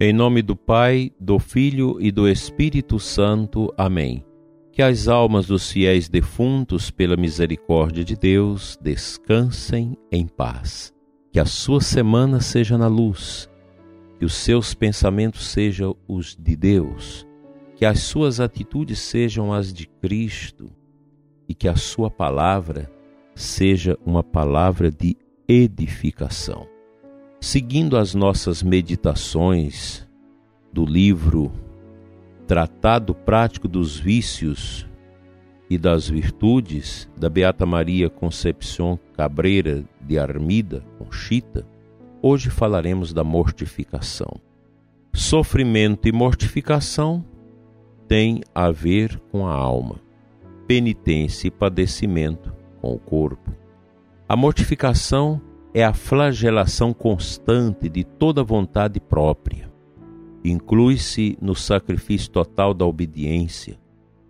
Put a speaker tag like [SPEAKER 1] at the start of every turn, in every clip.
[SPEAKER 1] Em nome do Pai, do Filho e do Espírito Santo. Amém. Que as almas dos fiéis defuntos, pela misericórdia de Deus, descansem em paz. Que a sua semana seja na luz, que os seus pensamentos sejam os de Deus, que as suas atitudes sejam as de Cristo e que a sua palavra seja uma palavra de edificação seguindo as nossas meditações do livro Tratado Prático dos Vícios e das Virtudes, da Beata Maria Concepção Cabreira de Armida, Conchita, hoje falaremos da mortificação. Sofrimento e mortificação têm a ver com a alma, penitência e padecimento com o corpo. A mortificação é a flagelação constante de toda vontade própria. Inclui-se no sacrifício total da obediência,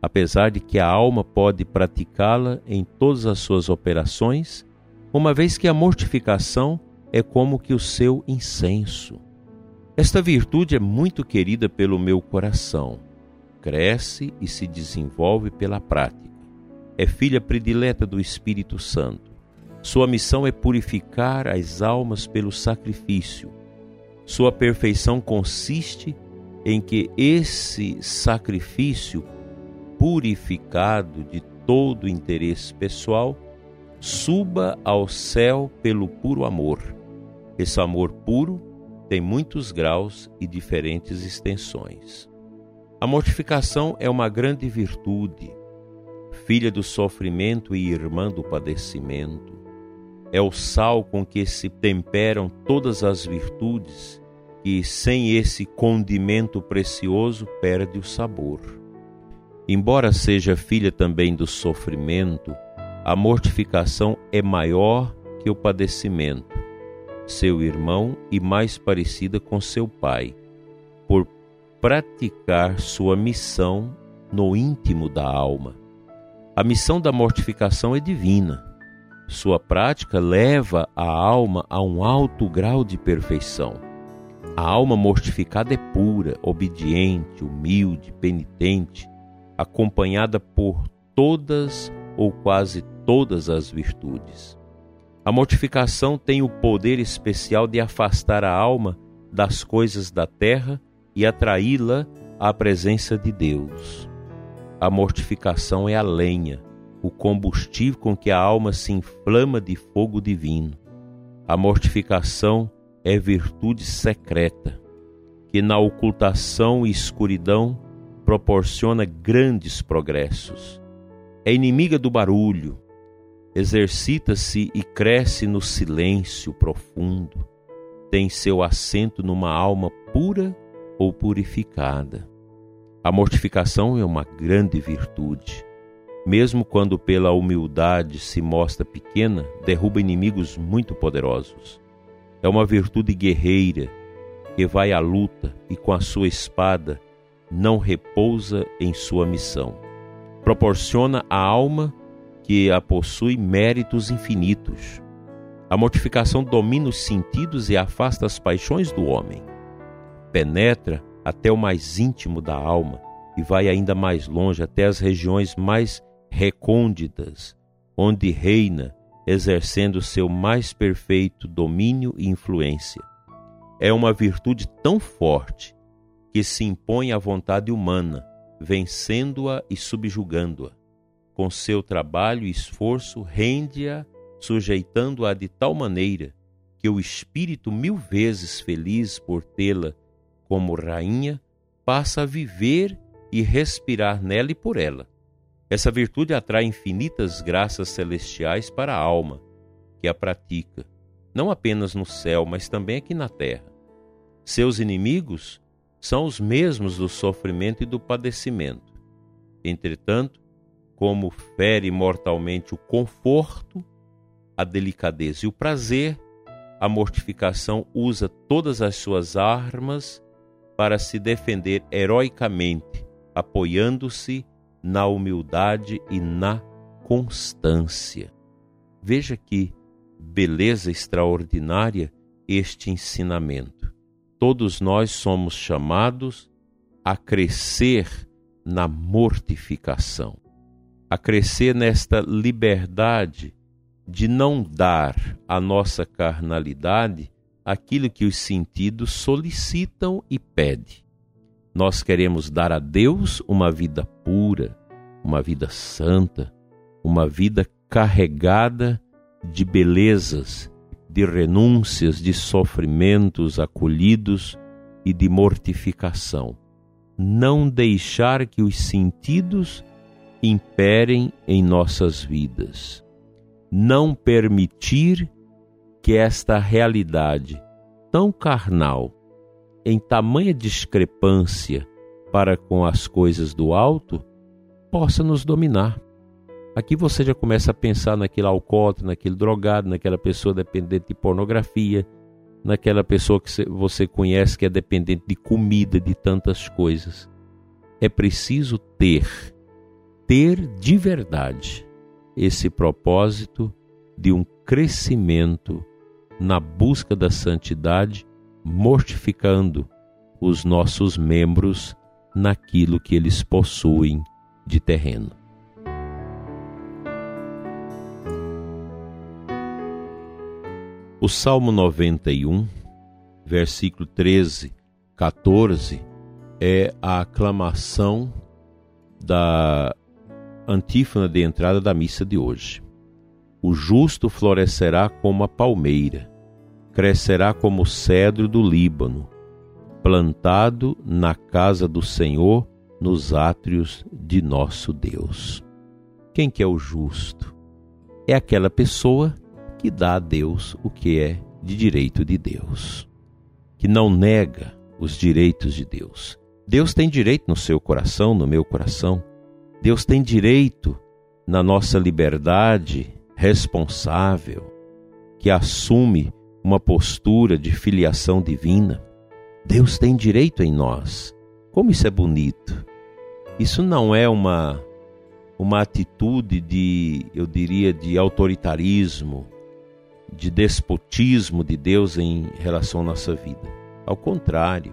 [SPEAKER 1] apesar de que a alma pode praticá-la em todas as suas operações, uma vez que a mortificação é como que o seu incenso. Esta virtude é muito querida pelo meu coração. Cresce e se desenvolve pela prática. É filha predileta do Espírito Santo sua missão é purificar as almas pelo sacrifício. Sua perfeição consiste em que esse sacrifício purificado de todo interesse pessoal suba ao céu pelo puro amor. Esse amor puro tem muitos graus e diferentes extensões. A mortificação é uma grande virtude, filha do sofrimento e irmã do padecimento é o sal com que se temperam todas as virtudes, e sem esse condimento precioso perde o sabor. Embora seja filha também do sofrimento, a mortificação é maior que o padecimento, seu irmão e mais parecida com seu pai, por praticar sua missão no íntimo da alma. A missão da mortificação é divina sua prática leva a alma a um alto grau de perfeição. A alma mortificada é pura, obediente, humilde, penitente, acompanhada por todas ou quase todas as virtudes. A mortificação tem o poder especial de afastar a alma das coisas da terra e atraí-la à presença de Deus. A mortificação é a lenha, o combustível com que a alma se inflama de fogo divino. A mortificação é virtude secreta, que na ocultação e escuridão proporciona grandes progressos. É inimiga do barulho, exercita-se e cresce no silêncio profundo, tem seu assento numa alma pura ou purificada. A mortificação é uma grande virtude mesmo quando pela humildade se mostra pequena, derruba inimigos muito poderosos. É uma virtude guerreira que vai à luta e com a sua espada não repousa em sua missão. Proporciona à alma que a possui méritos infinitos. A mortificação domina os sentidos e afasta as paixões do homem. Penetra até o mais íntimo da alma e vai ainda mais longe, até as regiões mais recônditas, onde reina, exercendo seu mais perfeito domínio e influência. É uma virtude tão forte que se impõe à vontade humana, vencendo-a e subjugando-a. Com seu trabalho e esforço, rende-a, sujeitando-a de tal maneira que o espírito, mil vezes feliz por tê-la como rainha, passa a viver e respirar nela e por ela. Essa virtude atrai infinitas graças celestiais para a alma, que a pratica, não apenas no céu, mas também aqui na terra. Seus inimigos são os mesmos do sofrimento e do padecimento. Entretanto, como fere mortalmente o conforto, a delicadeza e o prazer, a mortificação usa todas as suas armas para se defender heroicamente, apoiando-se na humildade e na constância. Veja que beleza extraordinária este ensinamento. todos nós somos chamados a crescer na mortificação, a crescer nesta liberdade de não dar à nossa carnalidade aquilo que os sentidos solicitam e pedem. Nós queremos dar a Deus uma vida pura, uma vida santa, uma vida carregada de belezas, de renúncias, de sofrimentos acolhidos e de mortificação. Não deixar que os sentidos imperem em nossas vidas. Não permitir que esta realidade tão carnal, em tamanha discrepância para com as coisas do alto, possa nos dominar. Aqui você já começa a pensar naquele alcoólatra, naquele drogado, naquela pessoa dependente de pornografia, naquela pessoa que você conhece que é dependente de comida, de tantas coisas. É preciso ter, ter de verdade esse propósito de um crescimento na busca da santidade, mortificando os nossos membros naquilo que eles possuem de terreno. O Salmo 91, versículo 13, 14, é a aclamação da antífona de entrada da missa de hoje. O justo florescerá como a palmeira, crescerá como o cedro do Líbano, plantado na casa do Senhor, nos átrios de nosso Deus. Quem que é o justo? É aquela pessoa que dá a Deus o que é de direito de Deus, que não nega os direitos de Deus. Deus tem direito no seu coração, no meu coração. Deus tem direito na nossa liberdade responsável, que assume uma postura de filiação divina. Deus tem direito em nós. Como isso é bonito. Isso não é uma uma atitude de, eu diria, de autoritarismo, de despotismo de Deus em relação à nossa vida. Ao contrário,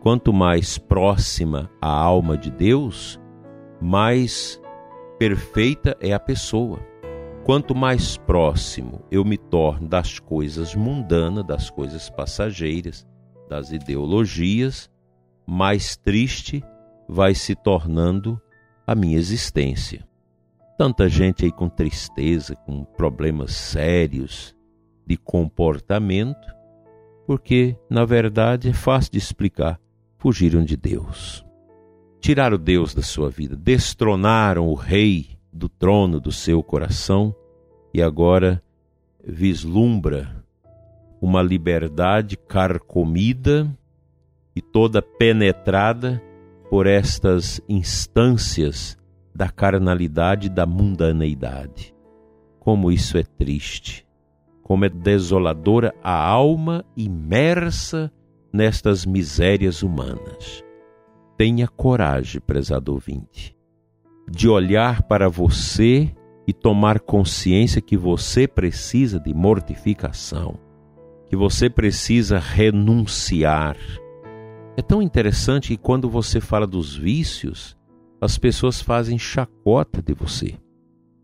[SPEAKER 1] quanto mais próxima a alma de Deus, mais perfeita é a pessoa. Quanto mais próximo eu me torno das coisas mundanas, das coisas passageiras, das ideologias, mais triste vai se tornando a minha existência. Tanta gente aí com tristeza, com problemas sérios de comportamento, porque, na verdade, é fácil de explicar, fugiram de Deus. Tiraram Deus da sua vida, destronaram o rei do trono do seu coração e agora vislumbra uma liberdade carcomida e toda penetrada por estas instâncias da carnalidade e da mundaneidade. Como isso é triste, como é desoladora a alma imersa nestas misérias humanas. Tenha coragem, prezado ouvinte, de olhar para você e tomar consciência que você precisa de mortificação, que você precisa renunciar. É tão interessante que quando você fala dos vícios, as pessoas fazem chacota de você.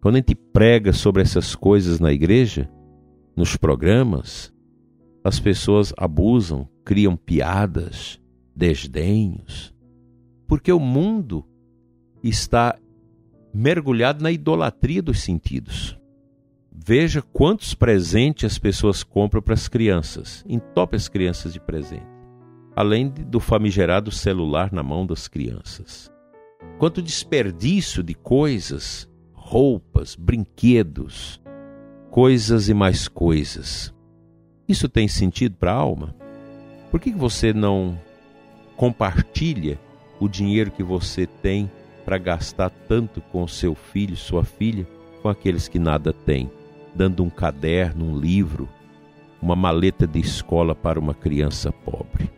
[SPEAKER 1] Quando a gente prega sobre essas coisas na igreja, nos programas, as pessoas abusam, criam piadas, desdenhos, porque o mundo está mergulhado na idolatria dos sentidos. Veja quantos presentes as pessoas compram para as crianças, entope as crianças de presente, além do famigerado celular na mão das crianças. Quanto desperdício de coisas, roupas, brinquedos, coisas e mais coisas. Isso tem sentido para a alma? Por que você não compartilha o dinheiro que você tem para gastar tanto com seu filho, sua filha, com aqueles que nada têm, dando um caderno, um livro, uma maleta de escola para uma criança pobre?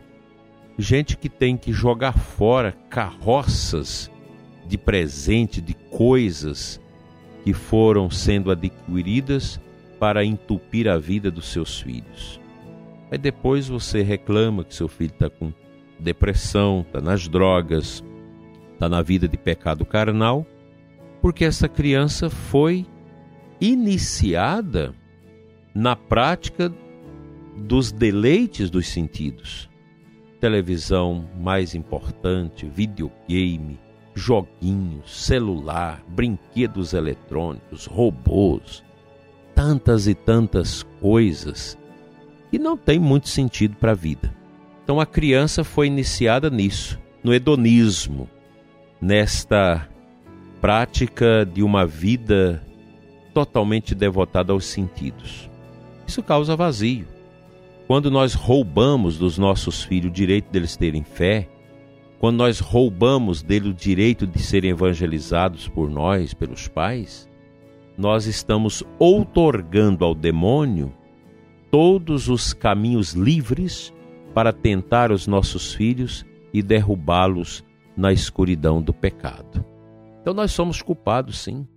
[SPEAKER 1] Gente que tem que jogar fora carroças de presente, de coisas que foram sendo adquiridas para entupir a vida dos seus filhos. Aí depois você reclama que seu filho está com depressão, está nas drogas, está na vida de pecado carnal, porque essa criança foi iniciada na prática dos deleites dos sentidos. Televisão mais importante, videogame, joguinhos, celular, brinquedos eletrônicos, robôs, tantas e tantas coisas que não tem muito sentido para a vida. Então a criança foi iniciada nisso, no hedonismo, nesta prática de uma vida totalmente devotada aos sentidos. Isso causa vazio. Quando nós roubamos dos nossos filhos o direito deles terem fé, quando nós roubamos dele o direito de serem evangelizados por nós, pelos pais, nós estamos outorgando ao demônio todos os caminhos livres para tentar os nossos filhos e derrubá-los na escuridão do pecado. Então nós somos culpados, sim.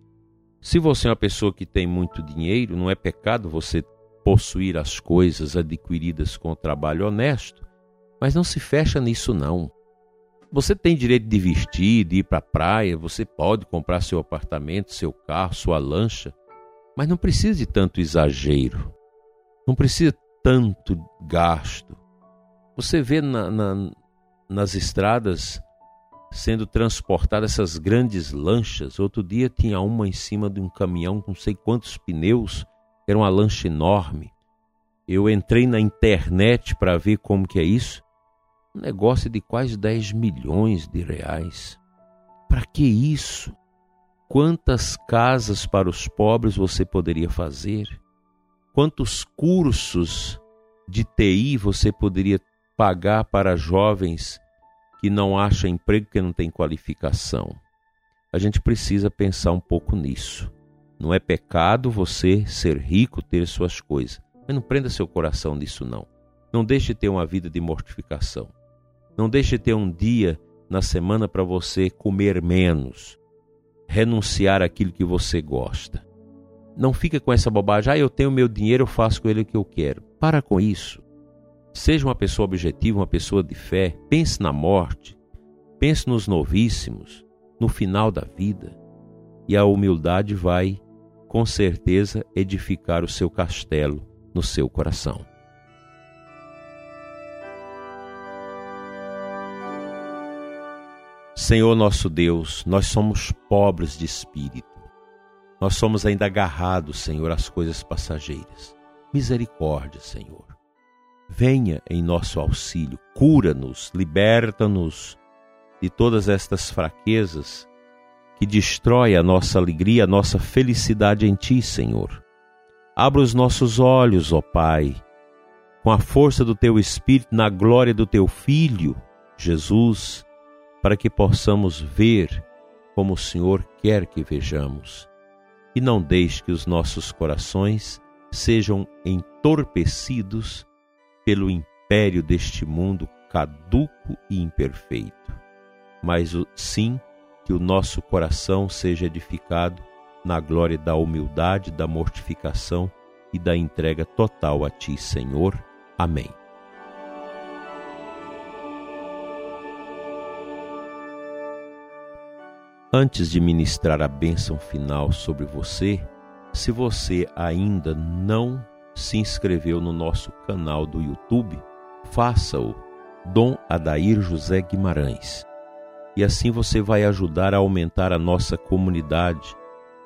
[SPEAKER 1] Se você é uma pessoa que tem muito dinheiro, não é pecado você possuir as coisas adquiridas com trabalho honesto, mas não se fecha nisso não. Você tem direito de vestir, de ir para a praia, você pode comprar seu apartamento, seu carro, sua lancha, mas não precisa de tanto exagero, não precisa tanto gasto. Você vê na, na, nas estradas sendo transportadas essas grandes lanchas. Outro dia tinha uma em cima de um caminhão com não sei quantos pneus, era uma lancha enorme. Eu entrei na internet para ver como que é isso. Um negócio de quase 10 milhões de reais. Para que isso? Quantas casas para os pobres você poderia fazer? Quantos cursos de TI você poderia pagar para jovens que não acham emprego porque não tem qualificação. A gente precisa pensar um pouco nisso. Não é pecado você ser rico, ter suas coisas. Mas não prenda seu coração nisso, não. Não deixe de ter uma vida de mortificação. Não deixe de ter um dia na semana para você comer menos, renunciar àquilo que você gosta. Não fica com essa bobagem, ah, eu tenho meu dinheiro, eu faço com ele o que eu quero. Para com isso. Seja uma pessoa objetiva, uma pessoa de fé. Pense na morte. Pense nos novíssimos, no final da vida. E a humildade vai, com certeza, edificar o seu castelo no seu coração. Senhor nosso Deus, nós somos pobres de espírito. Nós somos ainda agarrados, Senhor, às coisas passageiras. Misericórdia, Senhor. Venha em nosso auxílio, cura-nos, liberta-nos de todas estas fraquezas que destrói a nossa alegria, a nossa felicidade em Ti, Senhor. Abra os nossos olhos, ó Pai, com a força do Teu Espírito, na glória do Teu Filho, Jesus, para que possamos ver como o Senhor quer que vejamos. E não deixe que os nossos corações sejam entorpecidos pelo império deste mundo caduco e imperfeito, mas sim que o nosso coração seja edificado na glória da humildade, da mortificação e da entrega total a Ti, Senhor. Amém. Antes de ministrar a bênção final sobre você, se você ainda não se inscreveu no nosso canal do YouTube, faça-o, Dom Adair José Guimarães. E assim você vai ajudar a aumentar a nossa comunidade.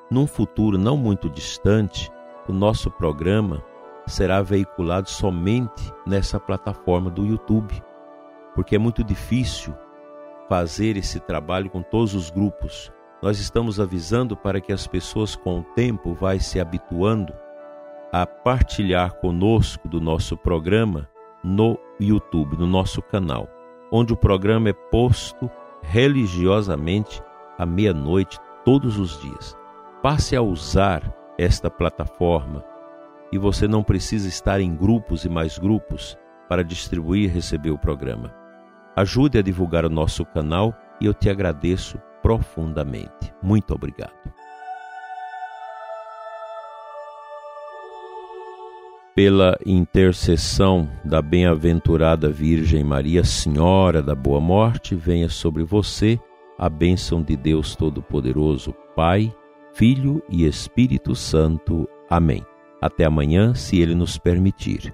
[SPEAKER 1] Num futuro não muito distante, o nosso programa será veiculado somente nessa plataforma do YouTube, porque é muito difícil fazer esse trabalho com todos os grupos. Nós estamos avisando para que as pessoas com o tempo vai se habituando a partilhar conosco do nosso programa no YouTube, no nosso canal, onde o programa é posto religiosamente à meia-noite todos os dias. Passe a usar esta plataforma e você não precisa estar em grupos e mais grupos para distribuir e receber o programa. Ajude a divulgar o nosso canal e eu te agradeço profundamente. Muito obrigado. Pela intercessão da bem-aventurada Virgem Maria, Senhora da Boa Morte, venha sobre você a bênção de Deus Todo-Poderoso, Pai, Filho e Espírito Santo. Amém. Até amanhã, se Ele nos permitir.